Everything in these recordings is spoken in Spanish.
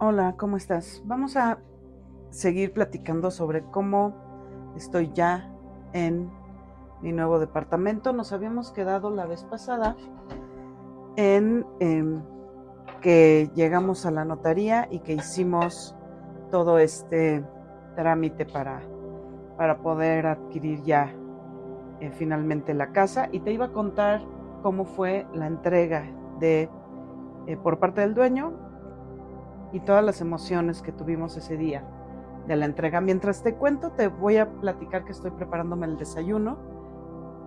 Hola, ¿cómo estás? Vamos a seguir platicando sobre cómo estoy ya en mi nuevo departamento. Nos habíamos quedado la vez pasada en em, que llegamos a la notaría y que hicimos todo este trámite para, para poder adquirir ya eh, finalmente la casa y te iba a contar cómo fue la entrega de eh, por parte del dueño y todas las emociones que tuvimos ese día de la entrega. Mientras te cuento, te voy a platicar que estoy preparándome el desayuno.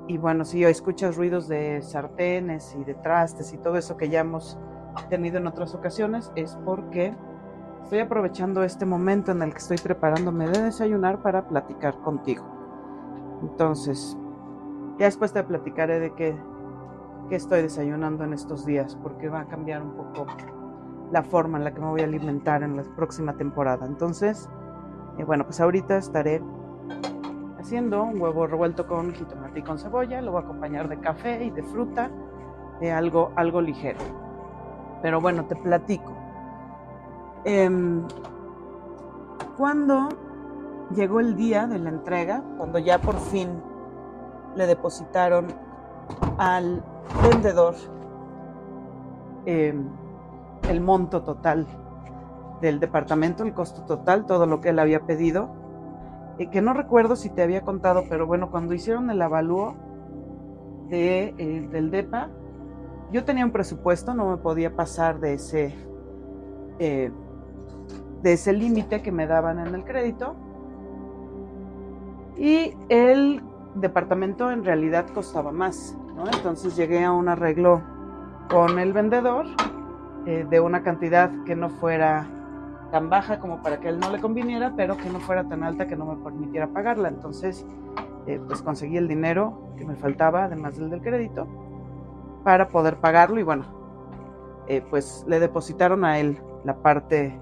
Y bueno, si escuchas ruidos de sartenes y de trastes y todo eso que ya hemos tenido en otras ocasiones, es porque estoy aprovechando este momento en el que estoy preparándome de desayunar para platicar contigo. Entonces, ya después te platicaré de qué, qué estoy desayunando en estos días, porque va a cambiar un poco la forma en la que me voy a alimentar en la próxima temporada. Entonces, eh, bueno, pues ahorita estaré haciendo un huevo revuelto con jitomate y con cebolla. Lo voy a acompañar de café y de fruta, de algo, algo ligero. Pero bueno, te platico. Em, cuando llegó el día de la entrega, cuando ya por fin le depositaron al vendedor eh, el monto total del departamento, el costo total, todo lo que él había pedido, y que no recuerdo si te había contado, pero bueno, cuando hicieron el avalúo de, eh, del DEPA, yo tenía un presupuesto, no me podía pasar de ese, eh, de ese límite que me daban en el crédito, y el departamento en realidad costaba más, ¿no? Entonces llegué a un arreglo con el vendedor eh, de una cantidad que no fuera tan baja como para que él no le conviniera, pero que no fuera tan alta que no me permitiera pagarla. Entonces, eh, pues conseguí el dinero que me faltaba, además del del crédito, para poder pagarlo y bueno, eh, pues le depositaron a él la parte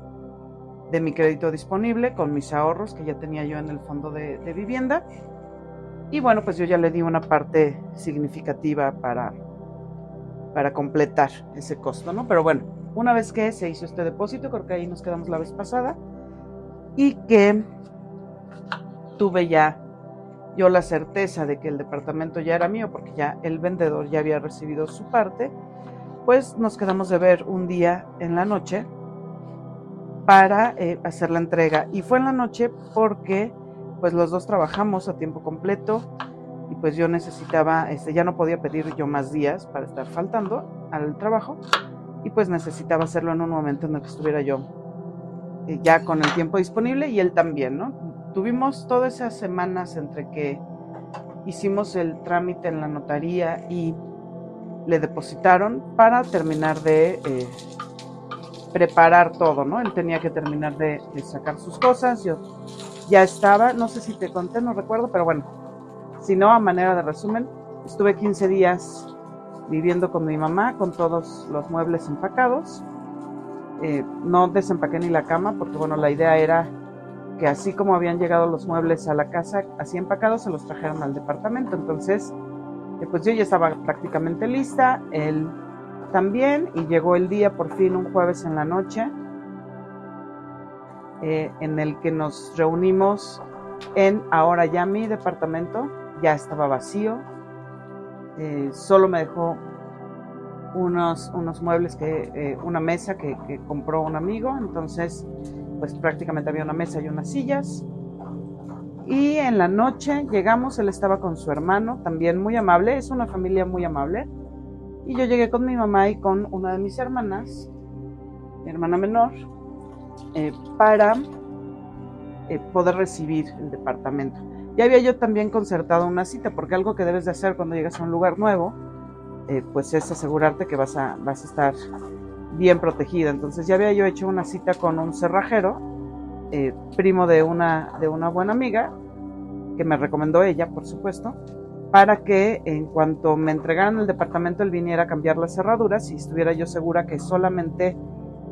de mi crédito disponible con mis ahorros que ya tenía yo en el fondo de, de vivienda. Y bueno, pues yo ya le di una parte significativa para, para completar ese costo, ¿no? Pero bueno, una vez que se hizo este depósito, creo que ahí nos quedamos la vez pasada, y que tuve ya yo la certeza de que el departamento ya era mío, porque ya el vendedor ya había recibido su parte, pues nos quedamos de ver un día en la noche para eh, hacer la entrega. Y fue en la noche porque pues los dos trabajamos a tiempo completo, y pues yo necesitaba, este, ya no podía pedir yo más días para estar faltando al trabajo y pues necesitaba hacerlo en un momento en el que estuviera yo eh, ya con el tiempo disponible y él también, ¿no? Tuvimos todas esas semanas entre que hicimos el trámite en la notaría y le depositaron para terminar de eh, preparar todo, ¿no? Él tenía que terminar de, de sacar sus cosas, yo ya estaba, no sé si te conté, no recuerdo, pero bueno, si no, a manera de resumen, estuve 15 días viviendo con mi mamá con todos los muebles empacados. Eh, no desempaqué ni la cama porque bueno, la idea era que así como habían llegado los muebles a la casa, así empacados, se los trajeron al departamento. Entonces, eh, pues yo ya estaba prácticamente lista, él también, y llegó el día por fin un jueves en la noche, eh, en el que nos reunimos en ahora ya mi departamento, ya estaba vacío, eh, solo me dejó unos, unos muebles, que, eh, una mesa que, compró un amigo, entonces pues prácticamente había una mesa y unas sillas. Y en la noche llegamos, él estaba con su hermano, también muy amable, es una familia muy amable. Y yo llegué con mi mamá y con una de mis hermanas, mi hermana menor, eh, para poder recibir el departamento. Ya había yo también concertado una cita, porque algo que debes de hacer cuando llegas a un lugar nuevo, eh, pues es asegurarte que vas a, vas a estar bien protegida. Entonces ya había yo hecho una cita con un cerrajero, eh, primo de una, de una buena amiga, que me recomendó ella, por supuesto, para que en cuanto me entregaran el departamento él viniera a cambiar las cerraduras y estuviera yo segura que solamente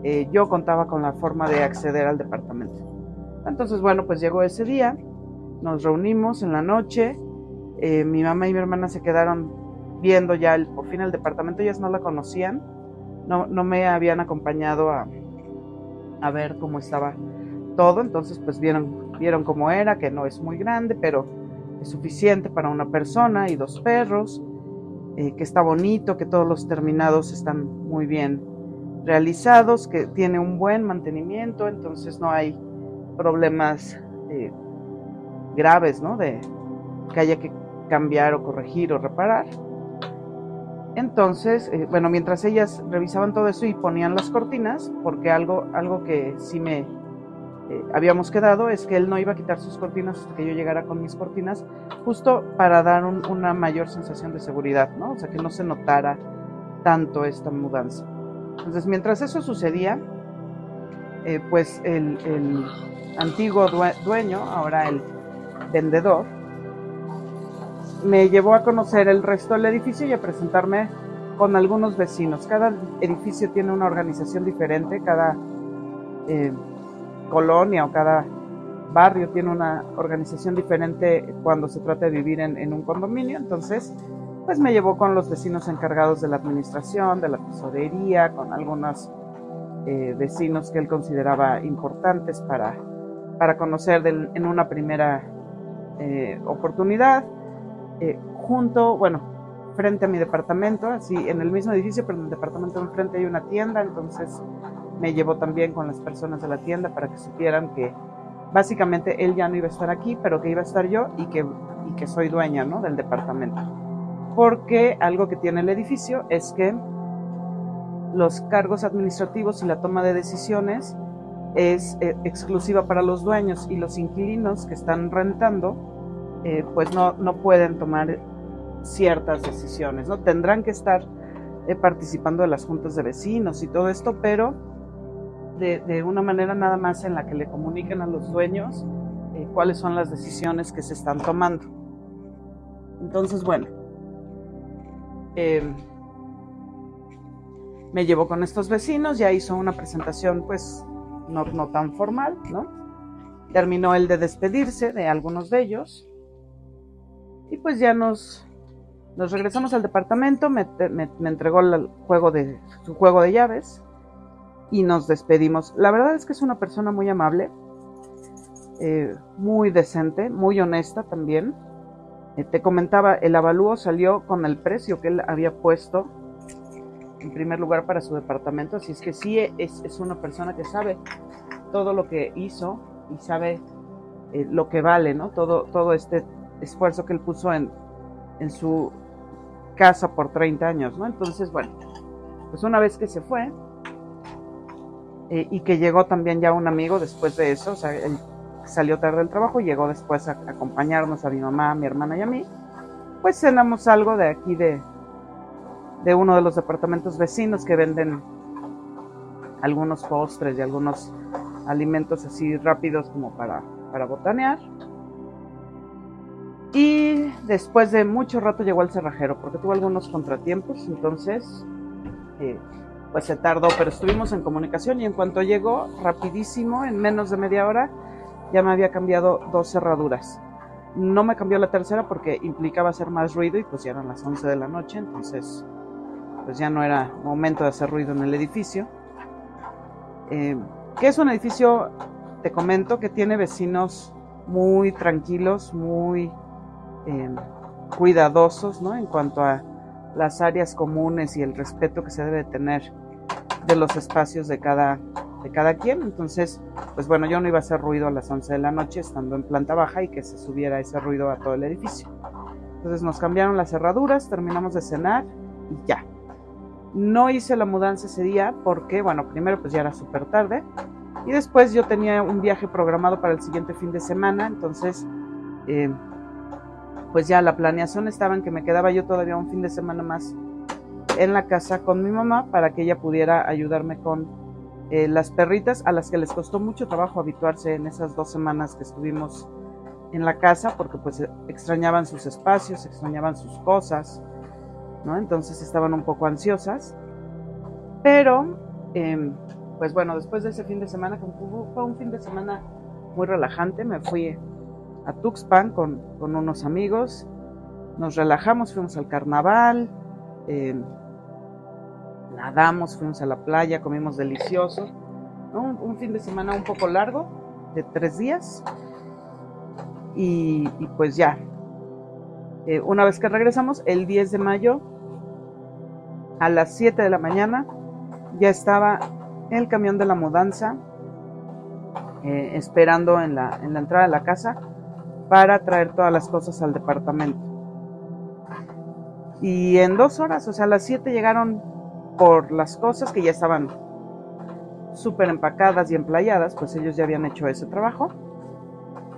eh, yo contaba con la forma de acceder al departamento. Entonces, bueno, pues llegó ese día, nos reunimos en la noche, eh, mi mamá y mi hermana se quedaron viendo ya el, por fin el departamento, ellas no la conocían, no, no me habían acompañado a, a ver cómo estaba todo. Entonces, pues vieron, vieron cómo era, que no es muy grande, pero es suficiente para una persona y dos perros, eh, que está bonito, que todos los terminados están muy bien realizados, que tiene un buen mantenimiento, entonces no hay problemas eh, graves, ¿no? De que haya que cambiar o corregir o reparar. Entonces, eh, bueno, mientras ellas revisaban todo eso y ponían las cortinas, porque algo, algo que sí me eh, habíamos quedado es que él no iba a quitar sus cortinas hasta que yo llegara con mis cortinas, justo para dar una mayor sensación de seguridad, ¿no? O sea, que no se notara tanto esta mudanza. Entonces, mientras eso sucedía, eh, pues el, antiguo dueño, ahora el vendedor, me llevó a conocer el resto del edificio y a presentarme con algunos vecinos. Cada edificio tiene una organización diferente, cada eh, colonia o cada barrio tiene una organización diferente cuando se trata de vivir en, un condominio. Entonces, pues me llevó con los vecinos encargados de la administración, de la tesorería, con algunos eh, vecinos que él consideraba importantes para, para conocer en una primera eh, oportunidad. Eh, junto, bueno, frente a mi departamento, así en el mismo edificio, pero en el departamento enfrente hay una tienda, entonces me llevó también con las personas de la tienda para que supieran que básicamente él ya no iba a estar aquí, pero que iba a estar yo y que, y que soy dueña ¿no? del departamento. Porque algo que tiene el edificio es que los cargos administrativos y la toma de decisiones es eh, exclusiva para los dueños y los inquilinos que están rentando eh, pues no, no pueden tomar ciertas decisiones, ¿no? Tendrán que estar eh, participando de las juntas de vecinos y todo esto, pero de, una manera nada más en la que le comuniquen a los dueños cuáles son las decisiones que se están tomando. Entonces, bueno, me llevó con estos vecinos, ya hizo una presentación pues no, no tan formal, ¿no? Terminó el de despedirse de algunos de ellos y pues ya nos, nos regresamos al departamento, me, entregó el juego de, su juego de llaves y nos despedimos. La verdad es que es una persona muy amable, eh, muy decente, muy honesta también. Eh, te comentaba, el avalúo salió con el precio que él había puesto en primer lugar para su departamento, así es que sí es, es una persona que sabe todo lo que hizo y sabe eh, lo que vale, ¿no? Todo, todo este esfuerzo que él puso en, en su casa por 30 años, ¿no? Entonces, bueno, pues una vez que se fue eh, y que llegó también ya un amigo después de eso, o sea, él salió tarde del trabajo y llegó después a, acompañarnos a mi mamá, a mi hermana y a mí, pues cenamos algo de aquí de, de uno de los departamentos vecinos que venden algunos postres y algunos alimentos así rápidos como para, para botanear. Y después de mucho rato llegó al cerrajero porque tuvo algunos contratiempos, entonces eh, pues se tardó, pero estuvimos en comunicación y en cuanto llegó, rapidísimo, en menos de media hora, ya me había cambiado dos cerraduras. No me cambió la tercera porque implicaba hacer más ruido y pues ya eran las 11 de la noche, entonces pues ya no era momento de hacer ruido en el edificio. Eh, que es un edificio, te comento, que tiene vecinos muy tranquilos, muy Em, cuidadosos ¿no? en cuanto a las áreas comunes y el respeto que se debe tener de los espacios de cada, de cada quien. Entonces, pues bueno, yo no iba a hacer ruido a las 11 de la noche estando en planta baja y que se subiera ese ruido a todo el edificio. Entonces nos cambiaron las cerraduras, terminamos de cenar y ya. No hice la mudanza ese día porque, bueno, primero pues ya era súper tarde. Y después yo tenía un viaje programado para el siguiente fin de semana, entonces eh, pues ya la planeación estaba en que me quedaba yo todavía un fin de semana más en la casa con mi mamá para que ella pudiera ayudarme con eh, las perritas a las que les costó mucho trabajo habituarse en esas dos semanas que estuvimos en la casa porque pues extrañaban sus espacios, extrañaban sus cosas, ¿no? Entonces estaban un poco ansiosas. Pero, em, pues bueno, después de ese fin de semana, fue un fin de semana muy relajante, me fui a Tuxpan con, unos amigos, nos relajamos, fuimos al carnaval, eh, nadamos, fuimos a la playa, comimos delicioso. un, fin de semana un poco largo, de tres días. Y, pues ya, eh, una vez que regresamos, el 10 de mayo, a las 7 de la mañana, ya estaba el camión de la mudanza eh, esperando en la, en la entrada de la casa para traer todas las cosas al departamento. Y en dos horas, o sea, a las 7 llegaron por las cosas que ya estaban súper empacadas y emplayadas, pues ellos ya habían hecho ese trabajo.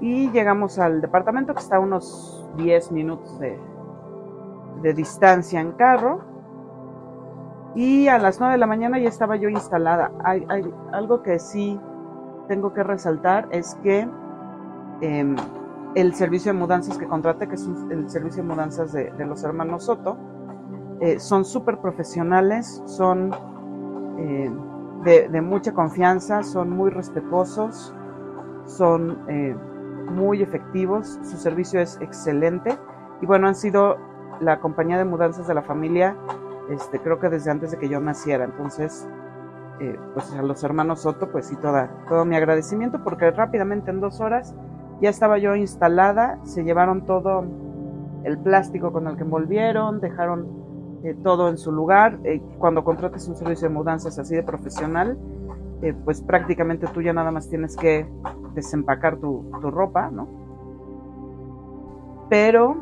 Y llegamos al departamento que está a unos 10 minutos de, de distancia en carro. Y a las 9 de la mañana ya estaba yo instalada. Hay, hay algo que sí tengo que resaltar es que em, el servicio de mudanzas que contraté, que es el servicio de mudanzas de, los hermanos Soto, eh, son súper profesionales, son eh, de, mucha confianza, son muy respetuosos, son eh, muy efectivos, su servicio es excelente. Y bueno, han sido la compañía de mudanzas de la familia, este, creo que desde antes de que yo naciera, entonces, pues a los hermanos Soto, pues sí, toda, todo mi agradecimiento porque rápidamente en dos horas ya estaba yo instalada, se llevaron todo el plástico con el que envolvieron, dejaron eh, todo en su lugar. Eh, cuando contratas un servicio de mudanzas así de profesional, eh, pues prácticamente tú ya nada más tienes que desempacar tu, ropa, ¿no? Pero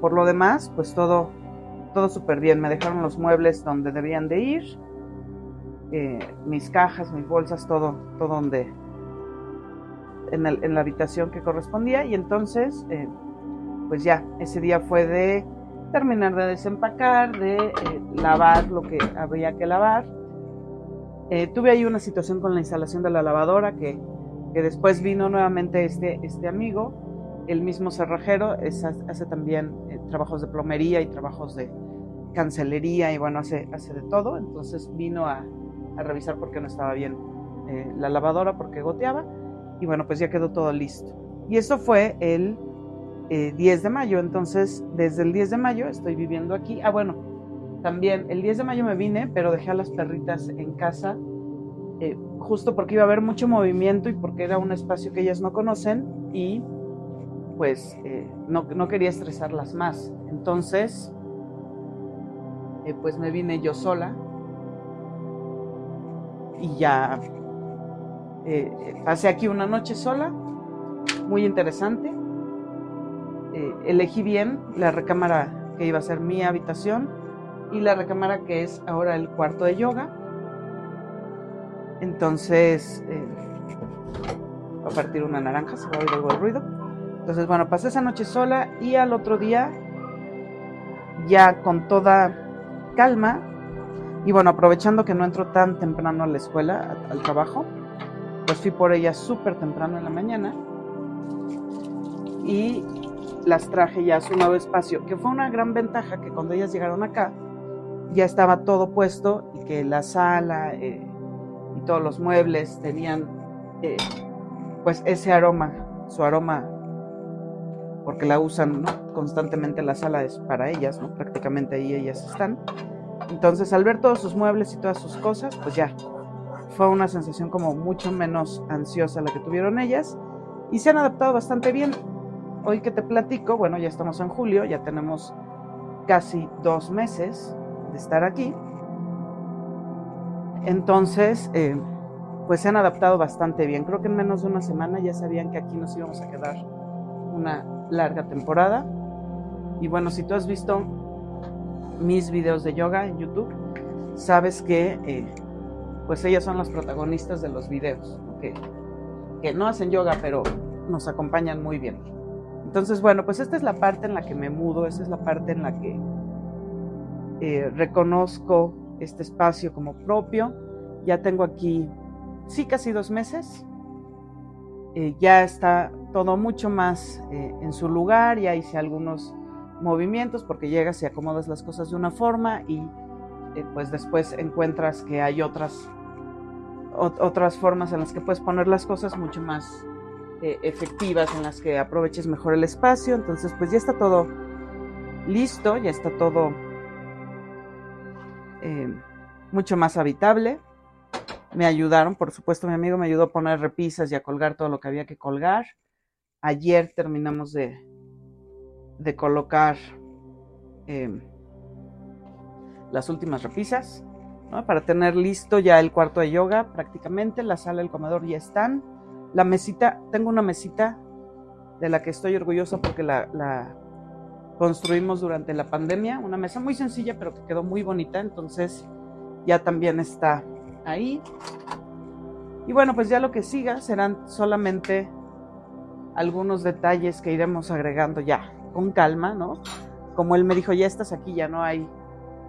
por lo demás, pues todo, todo súper bien. Me dejaron los muebles donde debían de ir, mis cajas, mis bolsas, todo, todo donde, en, la habitación que correspondía y entonces, eh, pues ya, ese día fue de terminar de desempacar, de eh, lavar lo que había que lavar. Eh, tuve ahí una situación con la instalación de la lavadora que, que después vino nuevamente este, este amigo, el mismo cerrajero, hace también trabajos de plomería y trabajos de cancelería y bueno, hace, hace de todo. Entonces vino a, a revisar por qué no estaba bien la lavadora, porque goteaba y bueno, pues ya quedó todo listo. Y eso fue el 10 eh, de mayo, entonces desde el 10 de mayo estoy viviendo aquí. Ah, bueno, también el 10 de mayo me vine, pero dejé a las perritas en casa, eh, justo porque iba a haber mucho movimiento y porque era un espacio que ellas no conocen y pues eh, no, no, quería estresarlas más. Entonces, pues me vine yo sola y ya eh, pasé aquí una noche sola, muy interesante. Eh, elegí bien la recámara que iba a ser mi habitación y la recámara que es ahora el cuarto de yoga. Entonces, eh, a partir una naranja, se va a oír algo de ruido. Entonces, bueno, pasé esa noche sola y al otro día, ya con toda calma, y bueno, aprovechando que no entro tan temprano a la escuela, al trabajo, pues fui por ellas súper temprano en la mañana y las traje ya a su nuevo espacio, que fue una gran ventaja que cuando ellas llegaron acá ya estaba todo puesto y que la sala eh, y todos los muebles tenían eh, pues ese aroma, su aroma, porque la usan constantemente la sala es para ellas, prácticamente ahí ellas están. Entonces al ver todos sus muebles y todas sus cosas, pues ya fue una sensación como mucho menos ansiosa la que tuvieron ellas y se han adaptado bastante bien. Hoy que te platico, bueno, ya estamos en julio, ya tenemos casi dos meses de estar aquí. Entonces, eh, pues se han adaptado bastante bien. Creo que en menos de una semana ya sabían que aquí nos íbamos a quedar una larga temporada. Y bueno, si tú has visto mis videos de yoga en YouTube, sabes que eh, pues ellas son las protagonistas de los videos, que, que no hacen yoga, pero nos acompañan muy bien. Entonces, bueno, pues esta es la parte en la que me mudo, esta es la parte en la que eh, reconozco este espacio como propio. Ya tengo aquí, sí, casi dos meses. Eh, ya está todo mucho más eh, en su lugar, ya hice algunos movimientos porque llegas y acomodas las cosas de una forma y pues después encuentras que hay otras otras formas en las que puedes poner las cosas mucho más efectivas, en las que aproveches mejor el espacio. Entonces, pues ya está todo listo, ya está todo eh, mucho más habitable. me ayudaron, por supuesto mi amigo me ayudó a poner repisas y a colgar todo lo que había que colgar. Ayer terminamos de, de colocar em, las últimas repisas para tener listo ya el cuarto de yoga prácticamente, la sala, el comedor ya están. La mesita, tengo una mesita de la que estoy orgullosa porque la construimos durante la pandemia, una mesa muy sencilla pero que quedó muy bonita, entonces ya también está ahí. Y bueno, pues ya lo que siga serán solamente algunos detalles que iremos agregando ya con calma, ¿no? Como él me dijo, ya estás aquí, ya no hay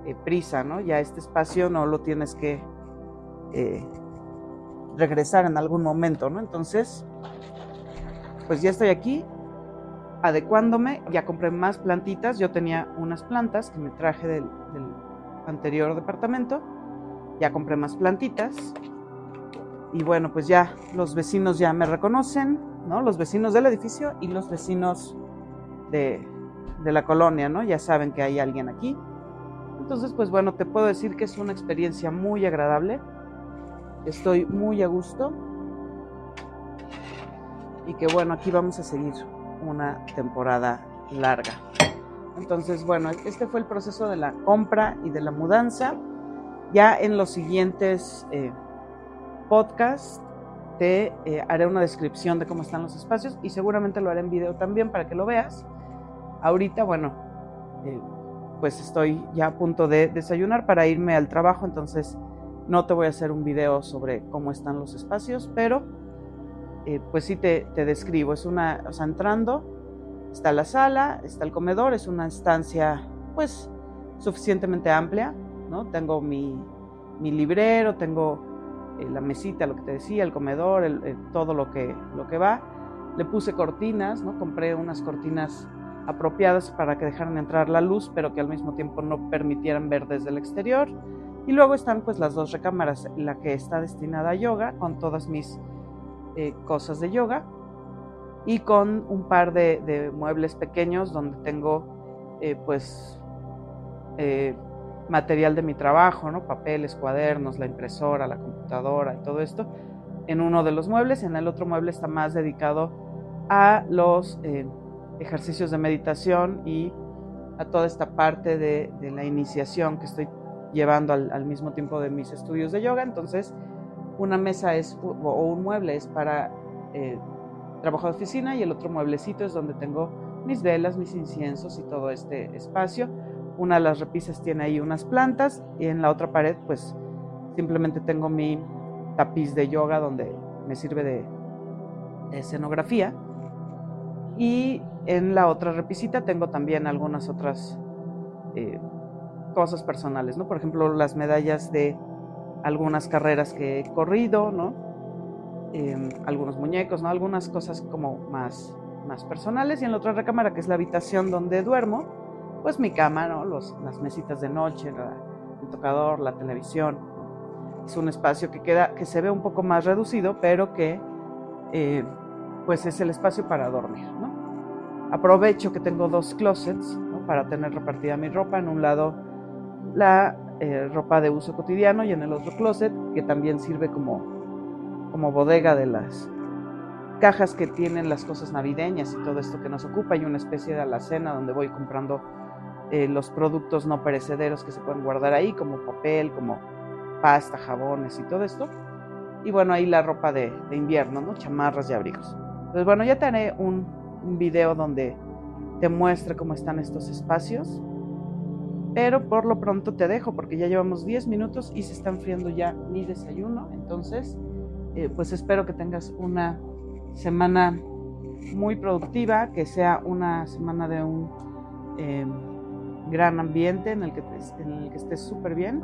eh, prisa, ¿no? Ya este espacio no lo tienes que eh, regresar en algún momento, ¿no? Entonces, pues ya estoy aquí adecuándome, ya compré más plantitas, yo tenía unas plantas que me traje del anterior departamento ya compré más plantitas. Y bueno, pues ya los vecinos ya me reconocen, ¿no? Los vecinos del edificio y los vecinos de, de la colonia, ¿no? Ya saben que hay alguien aquí. Entonces, pues bueno, te puedo decir que es una experiencia muy agradable. Estoy muy a gusto. Y que bueno, aquí vamos a seguir una temporada larga. Entonces, bueno, este fue el proceso de la compra y de la mudanza. Ya en los siguientes eh, podcasts te eh, haré una descripción de cómo están los espacios y seguramente lo haré en video también para que lo veas. Ahorita, bueno, eh, pues estoy ya a punto de desayunar para irme al trabajo, entonces no te voy a hacer un video sobre cómo están los espacios, pero pues sí te, te, describo. Es una, o entrando, está la sala, está el comedor, es una estancia pues suficientemente amplia tengo mi, librero, tengo eh, la mesita, lo que te decía, el comedor, todo lo que, lo que va. Le puse cortinas, ¿no? Compré unas cortinas apropiadas para que dejaran entrar la luz, pero que al mismo tiempo no permitieran ver desde el exterior. Y luego están pues las dos recámaras, la que está destinada a yoga, con todas mis eh, cosas de yoga, y con un par de, muebles pequeños donde tengo eh, pues material de mi trabajo, ¿no? Papeles, cuadernos, la impresora, la computadora y todo esto en uno de los muebles. En el otro mueble está más dedicado a los eh, ejercicios de meditación y a toda esta parte de, la iniciación que estoy llevando al, mismo tiempo de mis estudios de yoga. Entonces, una mesa es o un mueble es para eh, trabajo de oficina y el otro mueblecito es donde tengo mis velas, mis inciensos y todo este espacio una de las repisas tiene ahí unas plantas y en la otra pared pues simplemente tengo mi tapiz de yoga donde me sirve de, escenografía. Y en la otra repisita tengo también algunas otras eh, cosas personales, ¿no? Por ejemplo, las medallas de algunas carreras que he corrido, ¿no? Em, algunos muñecos, ¿no? Algunas cosas como más, más personales. Y en la otra recámara, que es la habitación donde duermo, pues mi cama, ¿no? Los, las mesitas de noche, el tocador, la televisión. Es un espacio que queda, que se ve un poco más reducido, pero que eh, pues es el espacio para dormir, ¿no? Aprovecho que tengo dos closets para tener repartida mi ropa. En un lado la eh, ropa de uso cotidiano y en el otro closet que también sirve como, como bodega de las cajas que tienen las cosas navideñas y todo esto que nos ocupa y una especie de alacena donde voy comprando eh, los productos no perecederos que se pueden guardar ahí, como papel, como pasta, jabones y todo esto. Y bueno, ahí la ropa de, invierno, ¿no? Chamarras y abrigos. Entonces, bueno, ya te haré un video donde te muestre cómo están estos espacios. Pero por lo pronto te dejo porque ya llevamos 10 minutos y se está enfriando ya mi desayuno. Entonces, eh, pues espero que tengas una semana muy productiva, que sea una semana de un em, gran ambiente en el que, el estés súper bien.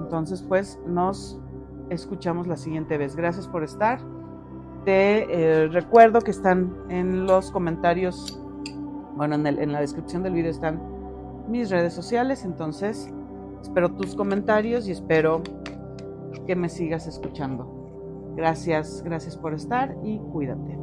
Entonces, pues nos escuchamos la siguiente vez. Gracias por estar. Te eh, recuerdo que están en los comentarios, bueno, en, en la descripción del video están mis redes sociales, entonces espero tus comentarios y espero que me sigas escuchando. Gracias, gracias por estar y cuídate.